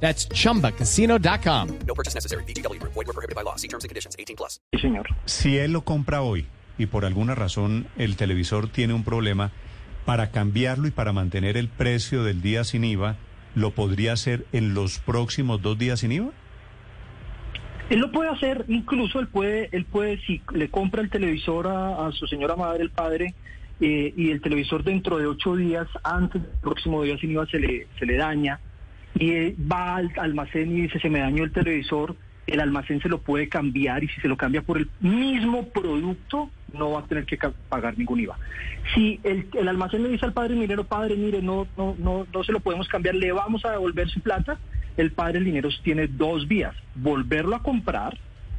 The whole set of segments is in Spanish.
That's chumbacasino.com. No purchase necessary. BGW. Void were prohibited by law. See terms and conditions. 18 plus. Sí, señor. Si él lo compra hoy y por alguna razón el televisor tiene un problema, para cambiarlo y para mantener el precio del día sin IVA, ¿lo podría hacer en los próximos dos días sin IVA? Él lo puede hacer, incluso él puede, él puede, si le compra el televisor a, a su señora madre, el padre, eh, y el televisor dentro de ocho días, antes del próximo día sin IVA se le, se le daña, y va al almacén y dice, se me dañó el televisor, el almacén se lo puede cambiar y si se lo cambia por el mismo producto, no va a tener que pagar ningún IVA. Si el, el almacén le dice al padre minero, padre, mire, no, no, no, no se lo podemos cambiar, le vamos a devolver su plata, el padre minero tiene dos vías, volverlo a comprar,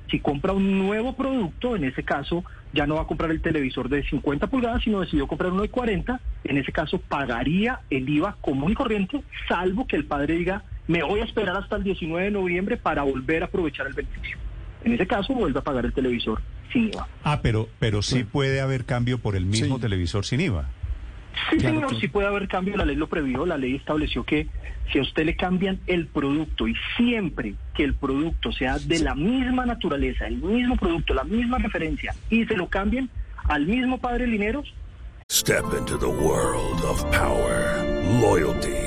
si compra un nuevo producto, en ese caso ya no va a comprar el televisor de 50 pulgadas, sino decidió comprar uno de 40, en ese caso pagaría el IVA común y corriente, salvo que el padre diga, me voy a esperar hasta el 19 de noviembre para volver a aprovechar el beneficio. En ese caso vuelve a pagar el televisor sin IVA. Ah, pero, pero sí puede haber cambio por el mismo Sí. televisor sin IVA. Sí, Claro, señor, sí puede haber cambio, la ley lo previó, la ley estableció que si a usted le cambian el producto y siempre que el producto sea de la misma naturaleza, el mismo producto, la misma referencia, y se lo cambien al mismo padre Lineros, Step into the world of power, loyalty,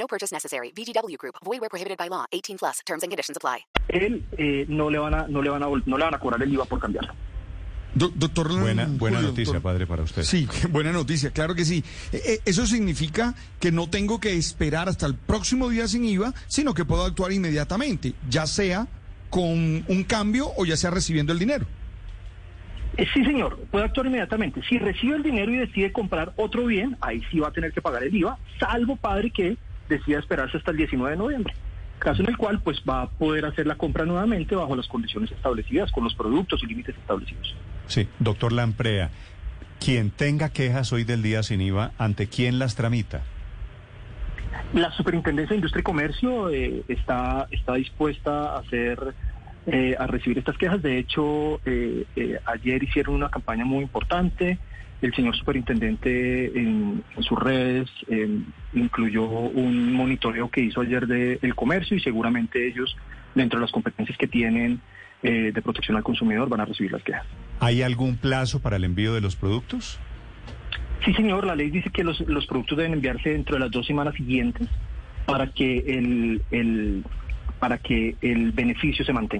No purchase necessary. VGW Group. Void where prohibited by law. 18 plus. Terms and conditions apply. él eh, no le van a no le van a no le van a cobrar el IVA por cambiarlo. Do- doctor Buena, buena Julio, noticia, doctor. padre, para usted. Sí, buena noticia, claro que sí. Eh, eh, eso significa que no tengo que esperar hasta el próximo día sin IVA, sino que puedo actuar inmediatamente, ya sea con un cambio o ya sea recibiendo el dinero. Eh, sí, señor, puede actuar inmediatamente. Si recibe el dinero y decide comprar otro bien, ahí sí va a tener que pagar el IVA, salvo padre que decida esperarse hasta el 19 de noviembre. Caso en el cual pues va a poder hacer la compra nuevamente bajo las condiciones establecidas, con los productos y límites establecidos. Sí, doctor Lamprea, quien tenga quejas hoy del día sin IVA, ¿ante quién las tramita? La Superintendencia de Industria y Comercio eh, está, está dispuesta a hacer eh, a recibir estas quejas. De hecho, eh, eh, ayer hicieron una campaña muy importante. El señor superintendente en, en sus redes eh, incluyó un monitoreo que hizo ayer del comercio y seguramente ellos, dentro de las competencias que tienen eh, de protección al consumidor, van a recibir las quejas. ¿Hay algún plazo para el envío de los productos? Sí, señor, la ley dice que los, los productos deben enviarse dentro de las dos semanas siguientes para que el, el, para que el beneficio se mantenga.